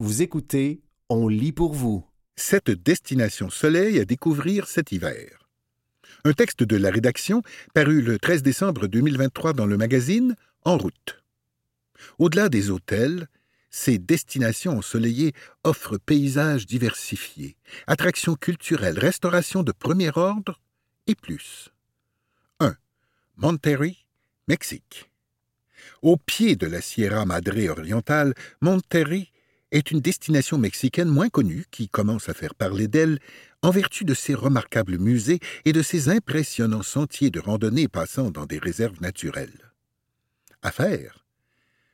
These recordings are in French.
Vous écoutez On lit pour vous. Cette destination soleil à découvrir cet hiver. Un texte de la rédaction paru le 13 décembre 2023 dans le magazine En route. Au-delà des hôtels, ces destinations ensoleillées offrent paysages diversifiés, attractions culturelles, restauration de premier ordre et plus. 1. Monterrey, Mexique. Au pied de la Sierra Madre orientale, Monterrey est une destination mexicaine moins connue qui commence à faire parler d'elle en vertu de ses remarquables musées et de ses impressionnants sentiers de randonnée passant dans des réserves naturelles. À faire,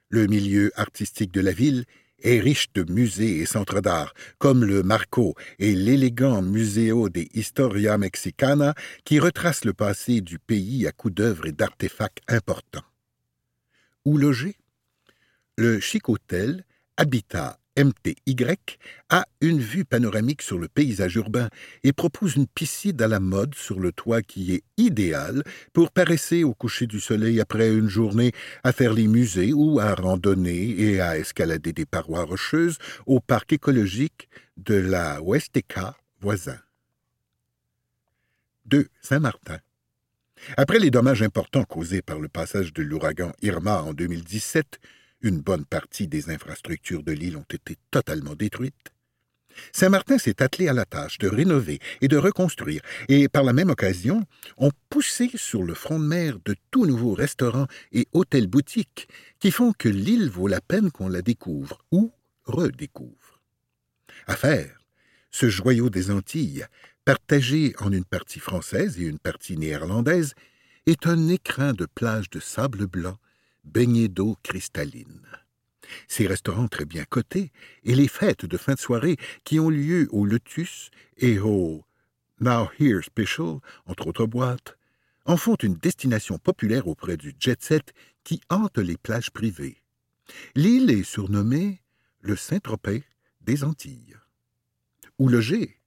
le milieu artistique de la ville est riche de musées et centres d'art, comme le Marco et l'élégant Museo de Historia Mexicana, qui retracent le passé du pays à coups d'œuvres et d'artefacts importants. Où loger? Le chic hôtel Habitat MTY a une vue panoramique sur le paysage urbain et propose une piscine à la mode sur le toit qui est idéale pour paresser au coucher du soleil après une journée à faire les musées ou à randonner et à escalader des parois rocheuses au parc écologique de la Huasteca voisin. 2. Saint-Martin. Après les dommages importants causés par le passage de l'ouragan Irma en 2017, une bonne partie des infrastructures de l'île ont été totalement détruites. Saint-Martin s'est attelé à la tâche de rénover et de reconstruire, et par la même occasion, ont poussé sur le front de mer de tout nouveaux restaurants et hôtels-boutiques qui font que l'île vaut la peine qu'on la découvre ou redécouvre. À faire, ce joyau des Antilles, partagé en une partie française et une partie néerlandaise, est un écrin de plages de sable blanc baignés d'eau cristalline. Ces restaurants très bien cotés et les fêtes de fin de soirée qui ont lieu au Lotus et au Now Here Special, entre autres boîtes, en font une destination populaire auprès du jet-set qui hante les plages privées. L'île est surnommée le Saint-Tropez des Antilles. Où loger?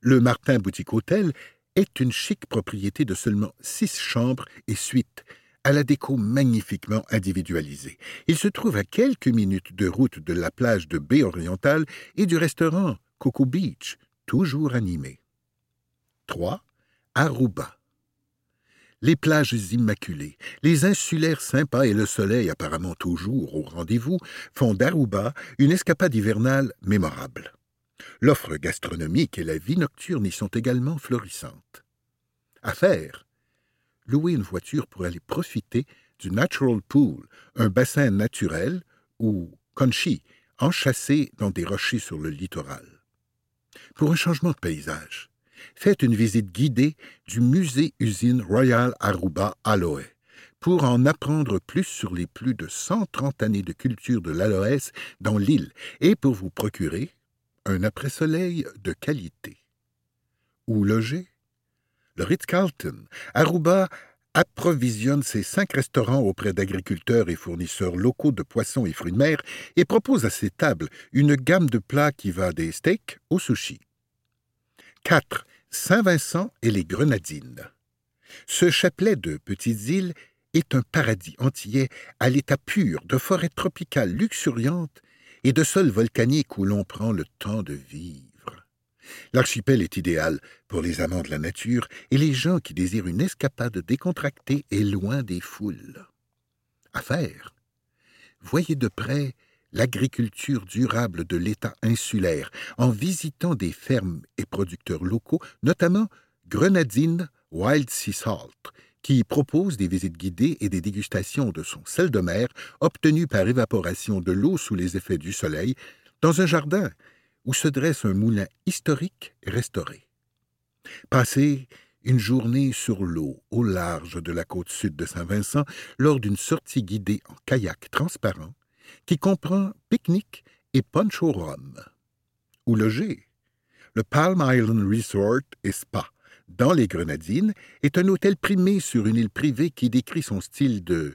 Le Martin Boutique Hôtel est une chic propriété de seulement six chambres et suites, à la déco magnifiquement individualisée. Il se trouve à quelques minutes de route de la plage de baie orientale et du restaurant Coco Beach, toujours animé. 3. Aruba. Les plages immaculées, les insulaires sympas et le soleil apparemment toujours au rendez-vous font d'Aruba une escapade hivernale mémorable. L'offre gastronomique et la vie nocturne y sont également florissantes. À faire, louer une voiture pour aller profiter du Natural Pool, un bassin naturel, ou conchi, enchâssé dans des rochers sur le littoral. Pour un changement de paysage, faites une visite guidée du musée-usine Royal Aruba Aloe pour en apprendre plus sur les plus de 130 années de culture de l'aloès dans l'île et pour vous procurer un après-soleil de qualité. Où loger le Ritz-Carlton, Aruba approvisionne ses cinq restaurants auprès d'agriculteurs et fournisseurs locaux de poissons et fruits de mer et propose à ses tables une gamme de plats qui va des steaks au sushi. 4. Saint-Vincent et les Grenadines. Ce chapelet de petites îles est un paradis antillais à l'état pur de forêts tropicales luxuriantes et de sols volcaniques où l'on prend le temps de vivre. L'archipel est idéal pour les amants de la nature et les gens qui désirent une escapade décontractée et loin des foules. À faire. Voyez de près l'agriculture durable de l'État insulaire en visitant des fermes et producteurs locaux, notamment Grenadine Wild Sea Salt, qui propose des visites guidées et des dégustations de son sel de mer obtenu par évaporation de l'eau sous les effets du soleil dans un jardin où se dresse un moulin historique restauré. Passer une journée sur l'eau au large de la côte sud de Saint-Vincent lors d'une sortie guidée en kayak transparent qui comprend pique-nique et punch au rhum. Ou loger. Le Palm Island Resort et Spa, dans les Grenadines, est un hôtel primé sur une île privée qui décrit son style de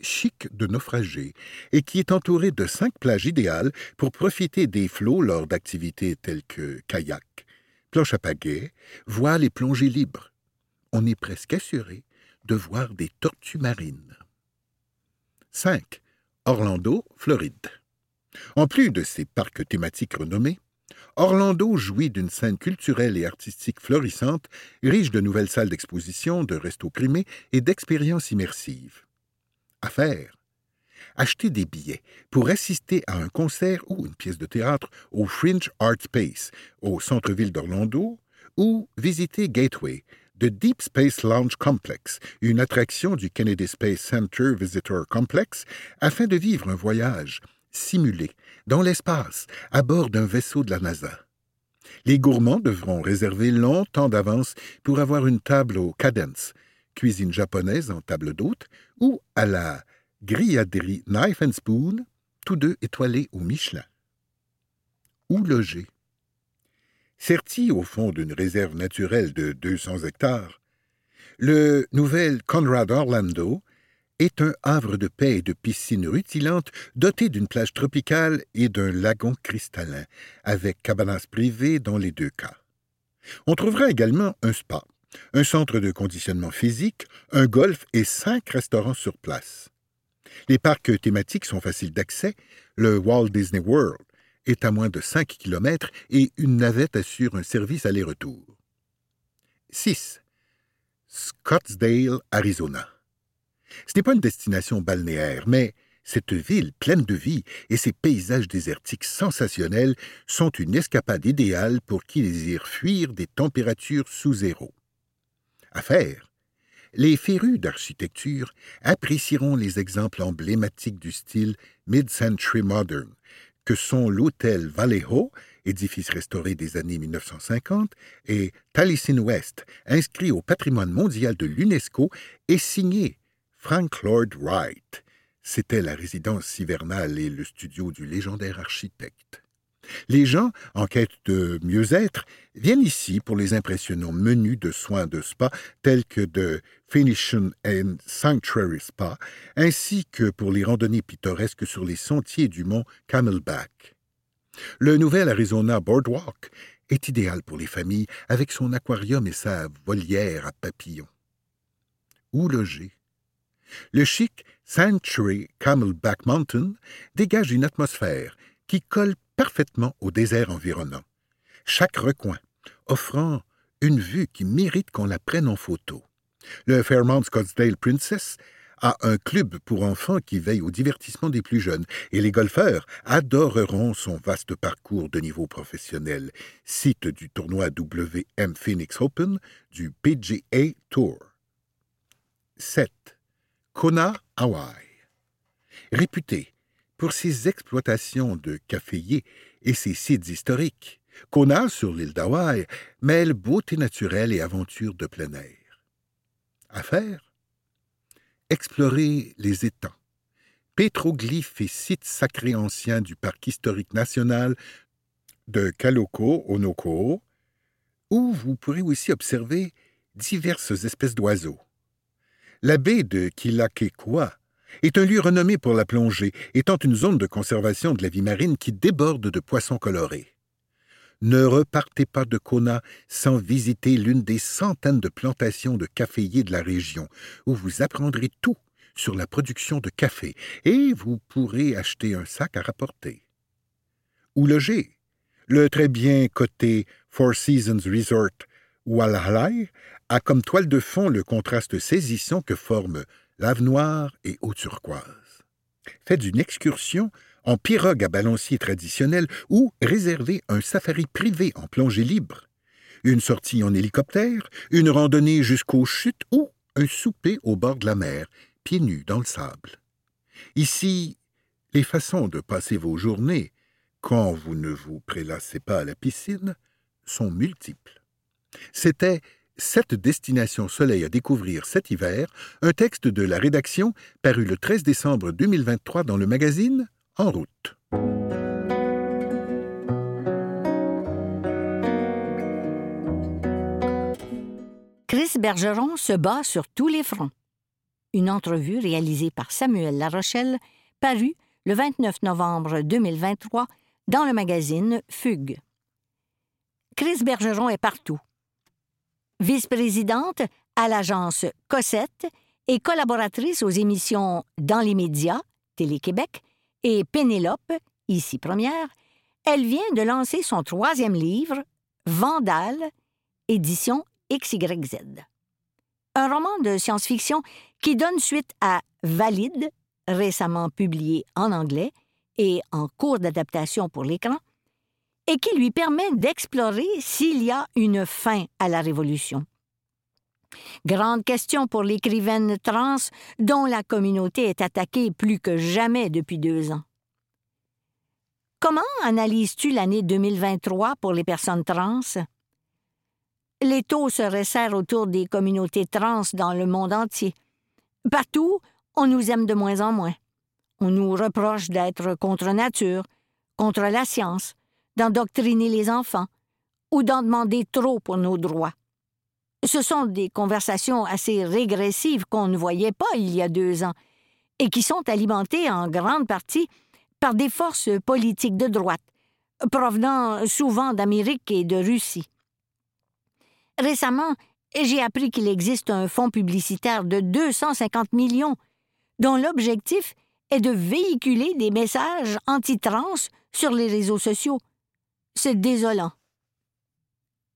chic de naufragé et qui est entouré de cinq plages idéales pour profiter des flots lors d'activités telles que kayak, planche à pagaie, voile et plongée libre. On est presque assuré de voir des tortues marines. 5. Orlando, Floride. En plus de ses parcs thématiques renommés, Orlando jouit d'une scène culturelle et artistique florissante, riche de nouvelles salles d'exposition, de restos primés et d'expériences immersives. À faire acheter des billets pour assister à un concert ou une pièce de théâtre au Fringe Art Space, au centre-ville d'Orlando, ou visiter Gateway, The Deep Space Lounge Complex, une attraction du Kennedy Space Center Visitor Complex, afin de vivre un voyage simulé dans l'espace à bord d'un vaisseau de la NASA. Les gourmands devront réserver longtemps d'avance pour avoir une table au Cadence, cuisine japonaise en table d'hôte, ou à la Grilladerie Knife and Spoon, tous deux étoilés au Michelin. Où loger? Serti au fond d'une réserve naturelle de 200 hectares, le nouvel Conrad Orlando est un havre de paix et de piscines rutilantes doté d'une plage tropicale et d'un lagon cristallin, avec cabanas privées dans les deux cas. On trouvera également un spa, un centre de conditionnement physique, un golf et cinq restaurants sur place. Les parcs thématiques sont faciles d'accès. Le Walt Disney World est à moins de 5 km et une navette assure un service aller-retour. 6. Scottsdale, Arizona. Ce n'est pas une destination balnéaire, mais cette ville pleine de vie et ses paysages désertiques sensationnels sont une escapade idéale pour qui désire fuir des températures sous zéro. À les férus d'architecture apprécieront les exemples emblématiques du style mid-century modern, que sont l'hôtel Vallejo, édifice restauré des années 1950, et Taliesin West, inscrit au patrimoine mondial de l'UNESCO et signé Frank Lloyd Wright. C'était la résidence hivernale et le studio du légendaire architecte. Les gens, en quête de mieux-être, viennent ici pour les impressionnants menus de soins de spa tels que de Phoenician and Sanctuary Spa, ainsi que pour les randonnées pittoresques sur les sentiers du mont Camelback. Le nouvel Arizona Boardwalk est idéal pour les familles avec son aquarium et sa volière à papillons. Où loger? Le chic Sanctuary Camelback Mountain dégage une atmosphère qui colle parfaitement au désert environnant, chaque recoin offrant une vue qui mérite qu'on la prenne en photo. Le Fairmont Scottsdale Princess a un club pour enfants qui veille au divertissement des plus jeunes, et les golfeurs adoreront son vaste parcours de niveau professionnel, site du tournoi WM Phoenix Open du PGA Tour. 7. Kona, Hawaii. Réputé pour ses exploitations de caféiers et ses sites historiques, Kona, sur l'île d'Hawaï, mêle beauté naturelle et aventure de plein air. À faire Explorer les étangs, pétroglyphes et sites sacrés anciens du parc historique national de Kaloko, Onoko, où vous pourrez aussi observer diverses espèces d'oiseaux. La baie de Kilakekwa est un lieu renommé pour la plongée, étant une zone de conservation de la vie marine qui déborde de poissons colorés. Ne repartez pas de Kona sans visiter l'une des centaines de plantations de caféiers de la région, où vous apprendrez tout sur la production de café et vous pourrez acheter un sac à rapporter. Ou loger. Le très bien coté Four Seasons Resort Walhalla a comme toile de fond le contraste saisissant que forment lave noire et eau turquoise. Faites une excursion en pirogue à balancier traditionnel ou réservez un safari privé en plongée libre, une sortie en hélicoptère, une randonnée jusqu'aux chutes ou un souper au bord de la mer, pieds nus dans le sable. Ici, les façons de passer vos journées, quand vous ne vous prélassez pas à la piscine, sont multiples. C'était cette destination soleil à découvrir cet hiver, un texte de la rédaction paru le 13 décembre 2023 dans le magazine En route. Chris Bergeron se bat sur tous les fronts. Une entrevue réalisée par Samuel Larochelle, parue le 29 novembre 2023 dans le magazine Fugue. Chris Bergeron est partout vice-présidente à l'agence Cossette et collaboratrice aux émissions Dans les médias, Télé-Québec, et Pénélope, ici première, elle vient de lancer son troisième livre, Vandale, édition XYZ. Un roman de science-fiction qui donne suite à Valide, récemment publié en anglais et en cours d'adaptation pour l'écran, et qui lui permet d'explorer s'il y a une fin à la Révolution. Grande question pour l'écrivaine trans dont la communauté est attaquée plus que jamais depuis deux ans. Comment analyses-tu l'année 2023 pour les personnes trans? Les taux se resserrent autour des communautés trans dans le monde entier. Partout, on nous aime de moins en moins. On nous reproche d'être contre nature, contre la science, d'endoctriner les enfants ou d'en demander trop pour nos droits. Ce sont des conversations assez régressives qu'on ne voyait pas il y a deux ans et qui sont alimentées en grande partie par des forces politiques de droite, provenant souvent d'Amérique et de Russie. Récemment, j'ai appris qu'il existe un fonds publicitaire de 250 millions dont l'objectif est de véhiculer des messages anti-trans sur les réseaux sociaux. C'est désolant.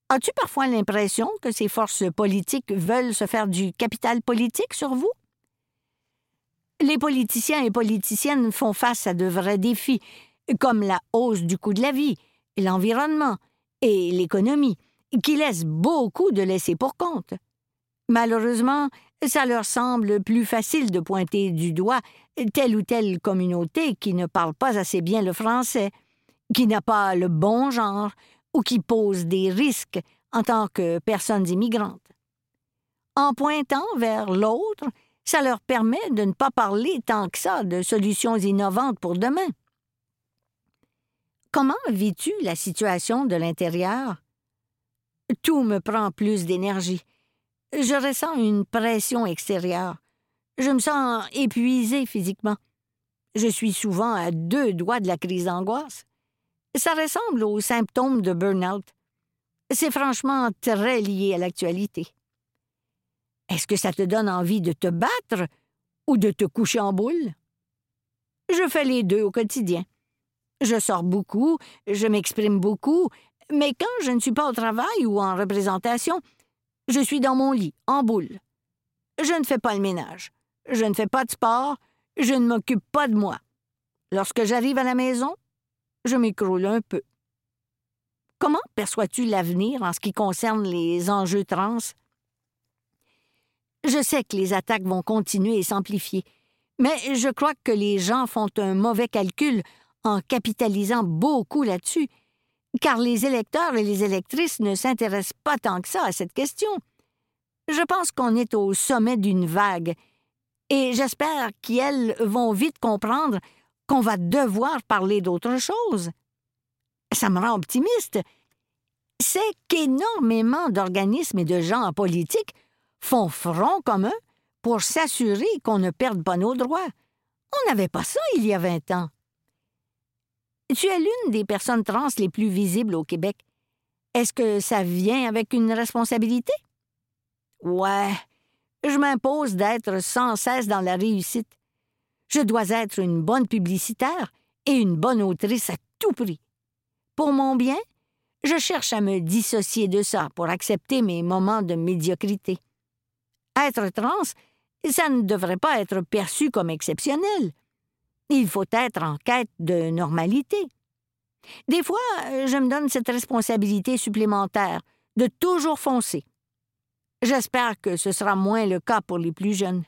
As-tu parfois l'impression que ces forces politiques veulent se faire du capital politique sur vous? Les politiciens et politiciennes font face à de vrais défis, comme la hausse du coût de la vie, l'environnement et l'économie, qui laissent beaucoup de laisser pour compte. Malheureusement, ça leur semble plus facile de pointer du doigt telle ou telle communauté qui ne parle pas assez bien le français, qui n'a pas le bon genre ou qui pose des risques en tant que personnes immigrantes. En pointant vers l'autre, ça leur permet de ne pas parler tant que ça de solutions innovantes pour demain. Comment vis-tu la situation de l'intérieur? Tout me prend plus d'énergie. Je ressens une pression extérieure. Je me sens épuisé physiquement. Je suis souvent à deux doigts de la crise d'angoisse. Ça ressemble aux symptômes de burn-out. C'est franchement très lié à l'actualité. Est-ce que ça te donne envie de te battre ou de te coucher en boule? Je fais les deux au quotidien. Je sors beaucoup, je m'exprime beaucoup, mais quand je ne suis pas au travail ou en représentation, je suis dans mon lit, en boule. Je ne fais pas le ménage. Je ne fais pas de sport. Je ne m'occupe pas de moi. Lorsque j'arrive à la maison, je m'écroule un peu. Comment perçois-tu l'avenir en ce qui concerne les enjeux trans? Je sais que les attaques vont continuer et s'amplifier, mais je crois que les gens font un mauvais calcul en capitalisant beaucoup là-dessus, car les électeurs et les électrices ne s'intéressent pas tant que ça à cette question. Je pense qu'on est au sommet d'une vague, et j'espère qu'elles vont vite comprendre qu'on va devoir parler d'autre chose. Ça me rend optimiste. C'est qu'énormément d'organismes et de gens en politique font front commun pour s'assurer qu'on ne perde pas nos droits. On n'avait pas ça il y a vingt ans. Tu es l'une des personnes trans les plus visibles au Québec. Est-ce que ça vient avec une responsabilité? Ouais, je m'impose d'être sans cesse dans la réussite. Je dois être une bonne publicitaire et une bonne autrice à tout prix. Pour mon bien, je cherche à me dissocier de ça pour accepter mes moments de médiocrité. Être trans, ça ne devrait pas être perçu comme exceptionnel. Il faut être en quête de normalité. Des fois, je me donne cette responsabilité supplémentaire de toujours foncer. J'espère que ce sera moins le cas pour les plus jeunes.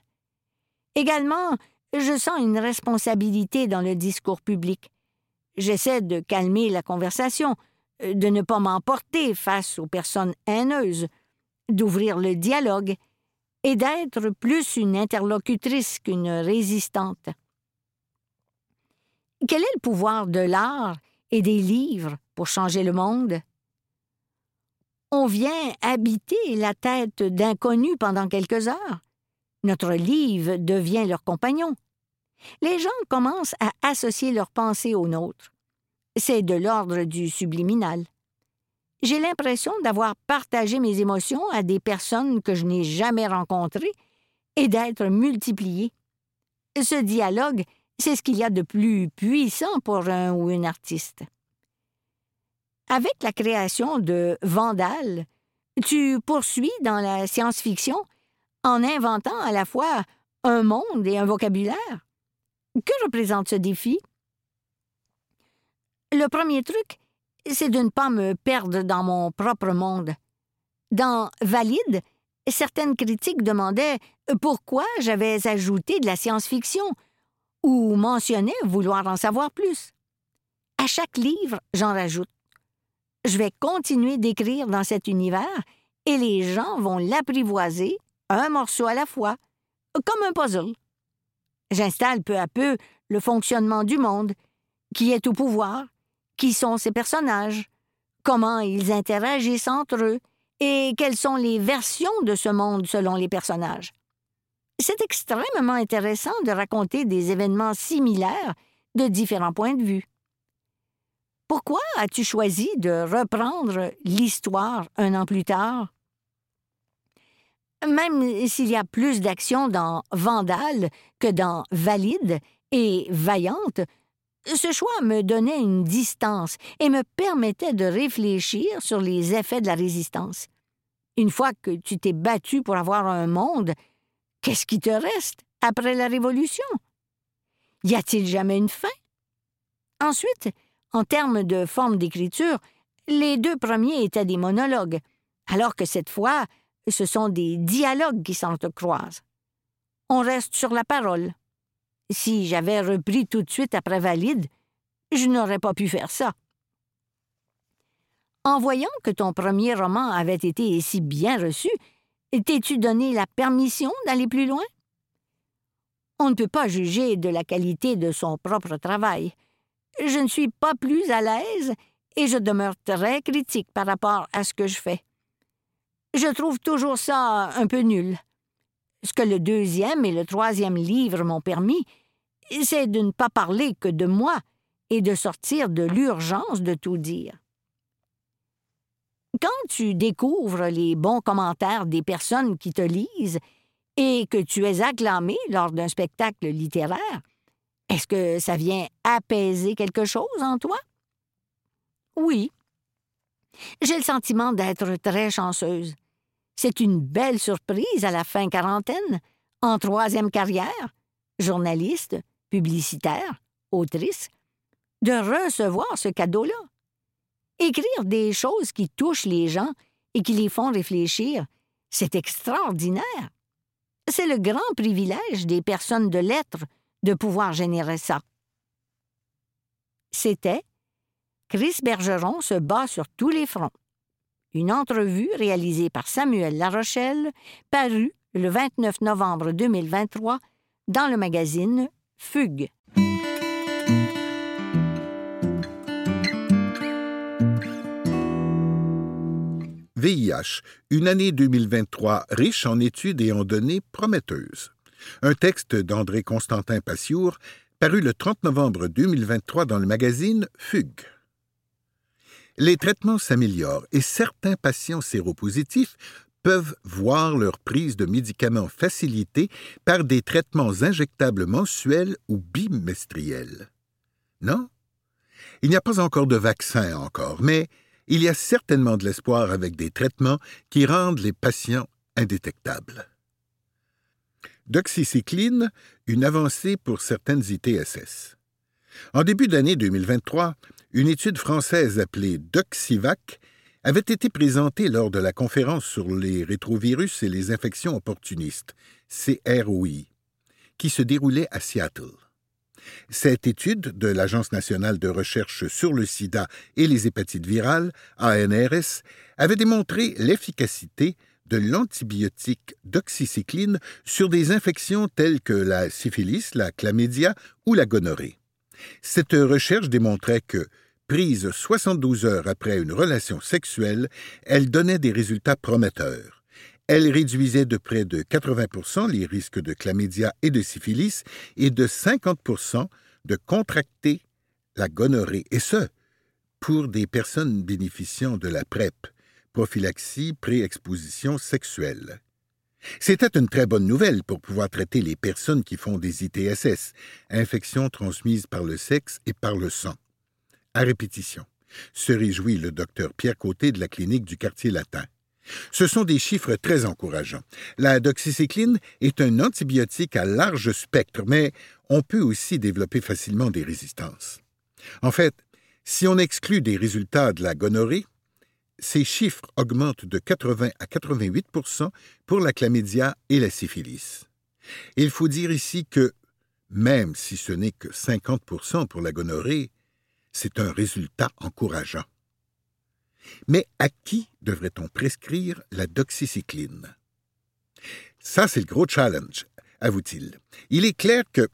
Également, je sens une responsabilité dans le discours public. J'essaie de calmer la conversation, de ne pas m'emporter face aux personnes haineuses, d'ouvrir le dialogue et d'être plus une interlocutrice qu'une résistante. Quel est le pouvoir de l'art et des livres pour changer le monde? On vient habiter la tête d'inconnus pendant quelques heures. Notre livre devient leur compagnon. Les gens commencent à associer leurs pensées aux nôtres. C'est de l'ordre du subliminal. J'ai l'impression d'avoir partagé mes émotions à des personnes que je n'ai jamais rencontrées et d'être multiplié. Ce dialogue, C'est ce qu'il y a de plus puissant pour un ou une artiste. Avec la création de Vandal, tu poursuis dans la science-fiction en inventant à la fois un monde et un vocabulaire? Que représente ce défi? Le premier truc, c'est de ne pas me perdre dans mon propre monde. Dans Valide, certaines critiques demandaient pourquoi j'avais ajouté de la science-fiction ou mentionnaient vouloir en savoir plus. À chaque livre, j'en rajoute. Je vais continuer d'écrire dans cet univers et les gens vont l'apprivoiser un morceau à la fois, comme un puzzle. J'installe peu à peu le fonctionnement du monde, qui est au pouvoir, qui sont ces personnages, comment ils interagissent entre eux, et quelles sont les versions de ce monde selon les personnages. C'est extrêmement intéressant de raconter des événements similaires de différents points de vue. Pourquoi as-tu choisi de reprendre l'histoire un an plus tard? Même s'il y a plus d'action dans Vandale que dans Valide et Vaillante, ce choix me donnait une distance et me permettait de réfléchir sur les effets de la résistance. Une fois que tu t'es battu pour avoir un monde, qu'est-ce qui te reste après la Révolution? Y a-t-il jamais une fin? Ensuite, en termes de forme d'écriture, les deux premiers étaient des monologues, alors que cette fois, ce sont des dialogues qui s'entrecroisent. On reste sur la parole. Si j'avais repris tout de suite après Valide, je n'aurais pas pu faire ça. En voyant que ton premier roman avait été si bien reçu, t'es-tu donné la permission d'aller plus loin? On ne peut pas juger de la qualité de son propre travail. Je ne suis pas plus à l'aise et je demeure très critique par rapport à ce que je fais. Je trouve toujours ça un peu nul. Ce que le deuxième et le troisième livre m'ont permis, c'est de ne pas parler que de moi et de sortir de l'urgence de tout dire. Quand tu découvres les bons commentaires des personnes qui te lisent et que tu es acclamé lors d'un spectacle littéraire, est-ce que ça vient apaiser quelque chose en toi? Oui. J'ai le sentiment d'être très chanceuse. C'est une belle surprise à la fin quarantaine, en troisième carrière, journaliste, publicitaire, autrice, de recevoir ce cadeau-là. Écrire des choses qui touchent les gens et qui les font réfléchir, c'est extraordinaire. C'est le grand privilège des personnes de lettres de pouvoir générer ça. C'était Chris Bergeron se bat sur tous les fronts. Une entrevue réalisée par Samuel Larochelle, parue le 29 novembre 2023 dans le magazine Fugue. VIH, une année 2023 riche en études et en données prometteuses. Un texte d'André Constantin Passiour, paru le 30 novembre 2023 dans le magazine Fugue. Les traitements s'améliorent et certains patients séropositifs peuvent voir leur prise de médicaments facilitée par des traitements injectables mensuels ou bimestriels. Non? Il n'y a pas encore de vaccin encore, mais il y a certainement de l'espoir avec des traitements qui rendent les patients indétectables. Doxycycline, une avancée pour certaines ITSS. En début d'année 2023, une étude française appelée Doxivac avait été présentée lors de la conférence sur les rétrovirus et les infections opportunistes, CROI, qui se déroulait à Seattle. Cette étude de l'Agence nationale de recherche sur le sida et les hépatites virales, ANRS, avait démontré l'efficacité de l'antibiotique doxycycline sur des infections telles que la syphilis, la chlamydia ou la gonorrhée. Cette recherche démontrait que, prise 72 heures après une relation sexuelle, elle donnait des résultats prometteurs. Elle réduisait de près de 80% les risques de chlamydia et de syphilis et de 50% de contracter la gonorrhée, et ce, pour des personnes bénéficiant de la PrEP, prophylaxie pré-exposition sexuelle. C'était une très bonne nouvelle pour pouvoir traiter les personnes qui font des ITSS, infections transmises par le sexe et par le sang. À répétition, se réjouit le docteur Pierre Côté de la clinique du quartier latin. Ce sont des chiffres très encourageants. La doxycycline est un antibiotique à large spectre, mais on peut aussi développer facilement des résistances. En fait, si on exclut des résultats de la gonorrhée, ces chiffres augmentent de 80 à 88% pour la chlamydia et la syphilis. Il faut dire ici que, même si ce n'est que 50 pour la gonorrhée, c'est un résultat encourageant. Mais à qui devrait-on prescrire la doxycycline? Ça, c'est le gros challenge, avoue-t-il. Il est clair que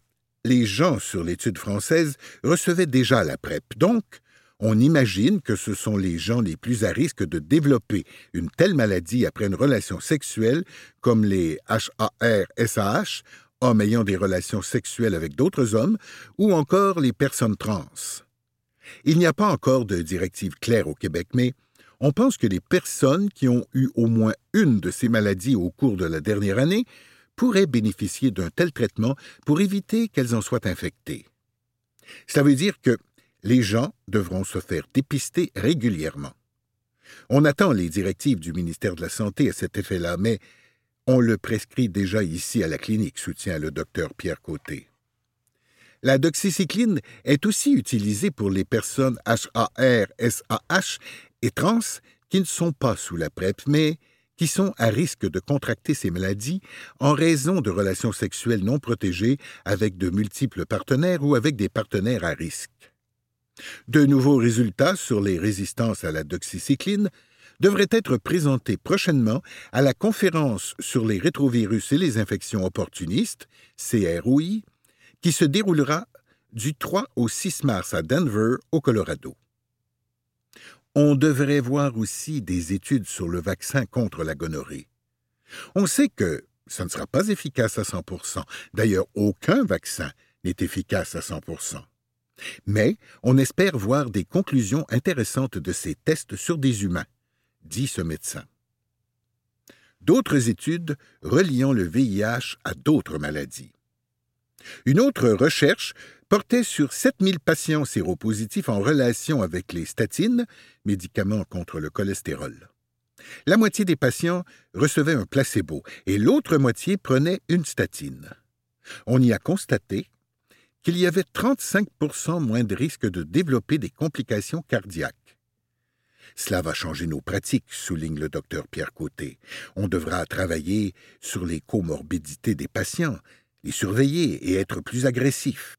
les gens sur l'étude française recevaient déjà la PrEP, donc on imagine que ce sont les gens les plus à risque de développer une telle maladie après une relation sexuelle, comme les HAR-SAH, hommes ayant des relations sexuelles avec d'autres hommes, ou encore les personnes trans. Il n'y a pas encore de directive claire au Québec, mais on pense que les personnes qui ont eu au moins une de ces maladies au cours de la dernière année pourraient bénéficier d'un tel traitement pour éviter qu'elles en soient infectées. Cela veut dire que les gens devront se faire dépister régulièrement. On attend les directives du ministère de la Santé à cet effet-là, mais on le prescrit déjà ici à la clinique, soutient le docteur Pierre Côté. La doxycycline est aussi utilisée pour les personnes HAR-SAH et trans qui ne sont pas sous la PrEP, mais qui sont à risque de contracter ces maladies en raison de relations sexuelles non protégées avec de multiples partenaires ou avec des partenaires à risque. De nouveaux résultats sur les résistances à la doxycycline devraient être présentés prochainement à la conférence sur les rétrovirus et les infections opportunistes, CROI, qui se déroulera du 3 au 6 mars à Denver, au Colorado. On devrait voir aussi des études sur le vaccin contre la gonorrhée. On sait que ça ne sera pas efficace à 100% D'ailleurs, aucun vaccin n'est efficace à 100 Mais on espère voir des conclusions intéressantes de ces tests sur des humains, dit ce médecin. D'autres études reliant le VIH à d'autres maladies. Une autre recherche portait sur 7000 patients séropositifs en relation avec les statines, médicaments contre le cholestérol. La moitié des patients recevaient un placebo et l'autre moitié prenait une statine. On y a constaté qu'il y avait 35% moins de risque de développer des complications cardiaques. Cela va changer nos pratiques, souligne le docteur Pierre Côté. On devra travailler sur les comorbidités des patients, les surveiller et être plus agressif.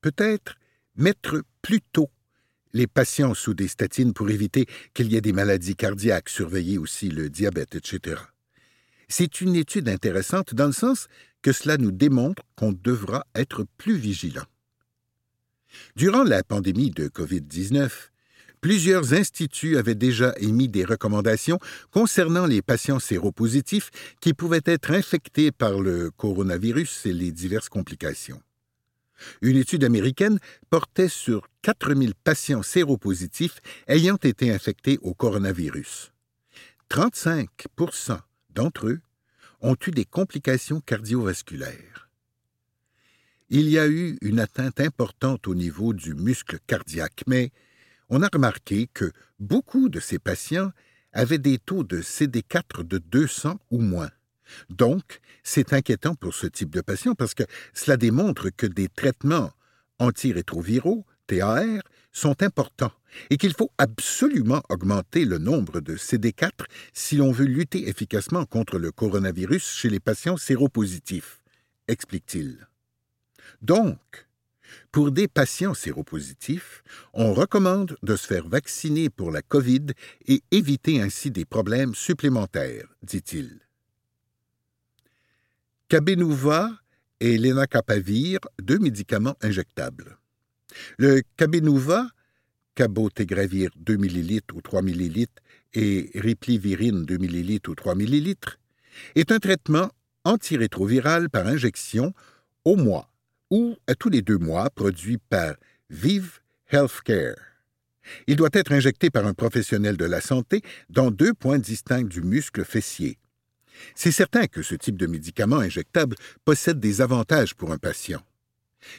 Peut-être mettre plus tôt les patients sous des statines pour éviter qu'il y ait des maladies cardiaques, surveiller aussi le diabète, etc. C'est une étude intéressante dans le sens que cela nous démontre qu'on devra être plus vigilant. Durant la pandémie de COVID-19, plusieurs instituts avaient déjà émis des recommandations concernant les patients séropositifs qui pouvaient être infectés par le coronavirus et les diverses complications. Une étude américaine portait sur 4000 patients séropositifs ayant été infectés au coronavirus. 35 d'entre eux ont eu des complications cardiovasculaires. Il y a eu une atteinte importante au niveau du muscle cardiaque, mais on a remarqué que beaucoup de ces patients avaient des taux de CD4 de 200 ou moins. Donc, c'est inquiétant pour ce type de patient parce que cela démontre que des traitements antirétroviraux, TAR, sont importants et qu'il faut absolument augmenter le nombre de CD4 si l'on veut lutter efficacement contre le coronavirus chez les patients séropositifs, explique-t-il. Donc, pour des patients séropositifs, on recommande de se faire vacciner pour la COVID et éviter ainsi des problèmes supplémentaires, dit-il. Cabenuva et l'enacapavir, deux médicaments injectables. Le Cabenuva, cabotegravir 2 ml ou 3 ml et riplivirine 2 ml ou 3 ml, est un traitement antirétroviral par injection au mois ou à tous les deux mois produit par Vive Healthcare. Il doit être injecté par un professionnel de la santé dans deux points distincts du muscle fessier. C'est certain que ce type de médicament injectable possède des avantages pour un patient.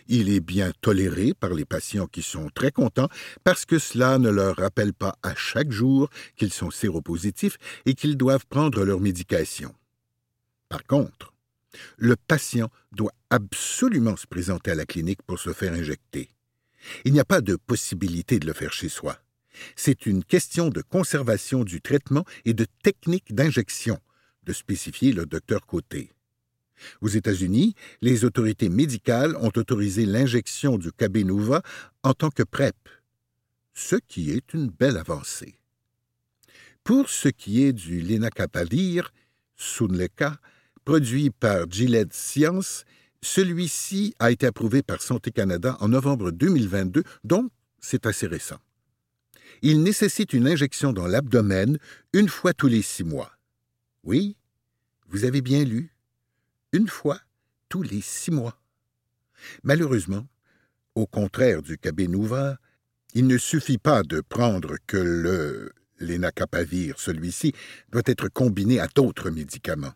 Il est bien toléré par les patients qui sont très contents parce que cela ne leur rappelle pas à chaque jour qu'ils sont séropositifs et qu'ils doivent prendre leur médication. Par contre, le patient doit absolument se présenter à la clinique pour se faire injecter. Il n'y a pas de possibilité de le faire chez soi. C'est une question de conservation du traitement et de technique d'injection, de spécifier le docteur Côté. Aux États-Unis, les autorités médicales ont autorisé l'injection du Cabenuva en tant que PrEP, ce qui est une belle avancée. Pour ce qui est du lenacapavir, Sunleca, produit par Gilead Science, celui-ci a été approuvé par Santé Canada en novembre 2022, donc c'est assez récent. Il nécessite une injection dans l'abdomen une fois tous les six mois. Oui, vous avez bien lu, une fois tous les six mois. Malheureusement, au contraire du Cabenuva, il ne suffit pas de prendre que le lénacapavir, celui-ci doit être combiné à d'autres médicaments.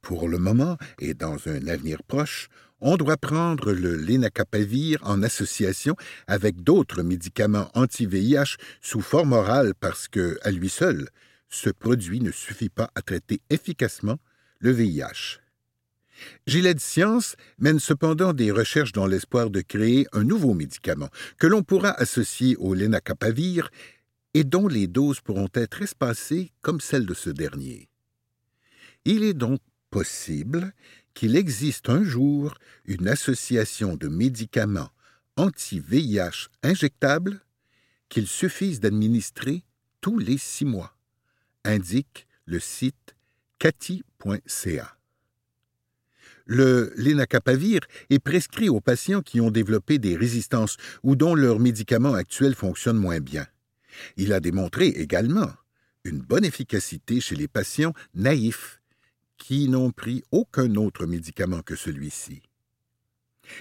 Pour le moment, et dans un avenir proche, on doit prendre le lénacapavir en association avec d'autres médicaments anti-VIH sous forme orale parce que, à lui seul, ce produit ne suffit pas à traiter efficacement le VIH. Gilead Science mène cependant des recherches dans l'espoir de créer un nouveau médicament que l'on pourra associer au lénacapavir et dont les doses pourront être espacées comme celles de ce dernier. Il est donc possible qu'il existe un jour une association de médicaments anti-VIH injectables qu'il suffise d'administrer tous les six mois, indique le site cati.ca. Le lénacapavir est prescrit aux patients qui ont développé des résistances ou dont leurs médicaments actuels fonctionnent moins bien. Il a démontré également une bonne efficacité chez les patients naïfs qui n'ont pris aucun autre médicament que celui-ci.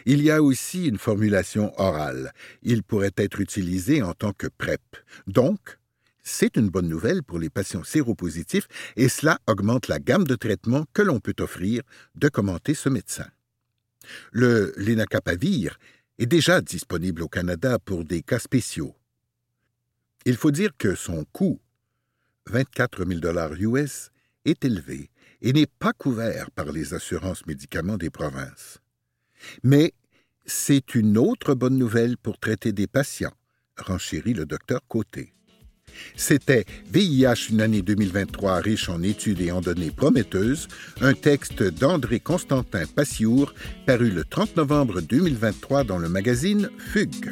Il y a aussi une formulation orale. Il pourrait être utilisé en tant que PrEP. Donc, c'est une bonne nouvelle pour les patients séropositifs et cela augmente la gamme de traitements que l'on peut offrir, de commenter ce médecin. Le lénacapavir est déjà disponible au Canada pour des cas spéciaux. Il faut dire que son coût, 24 000 dollars US, est élevé et n'est pas couvert par les assurances médicaments des provinces. Mais c'est une autre bonne nouvelle pour traiter des patients, renchérit le docteur Côté. C'était VIH une année 2023 riche en études et en données prometteuses, un texte d'André Constantin Passiour paru le 30 novembre 2023 dans le magazine Fugue.